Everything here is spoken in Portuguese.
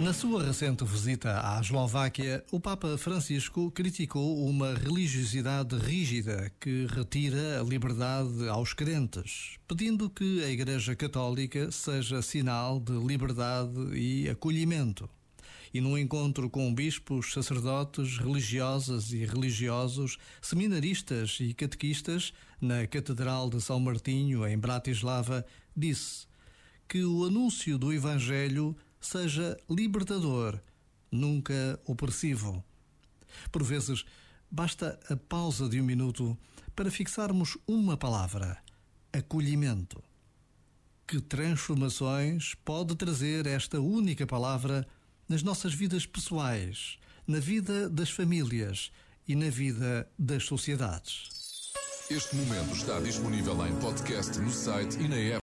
Na sua recente visita à Eslováquia, o Papa Francisco criticou uma religiosidade rígida que retira a liberdade aos crentes, pedindo que a Igreja Católica seja sinal de liberdade e acolhimento. E num encontro com bispos, sacerdotes, religiosas e religiosos, seminaristas e catequistas, na Catedral de São Martinho, em Bratislava, disse que o anúncio do Evangelho seja libertador, nunca opressivo. Por vezes, basta a pausa de um minuto para fixarmos uma palavra: acolhimento. Que transformações pode trazer esta única palavra nas nossas vidas pessoais, na vida das famílias e na vida das sociedades? Este momento está disponível em podcast no site e na app.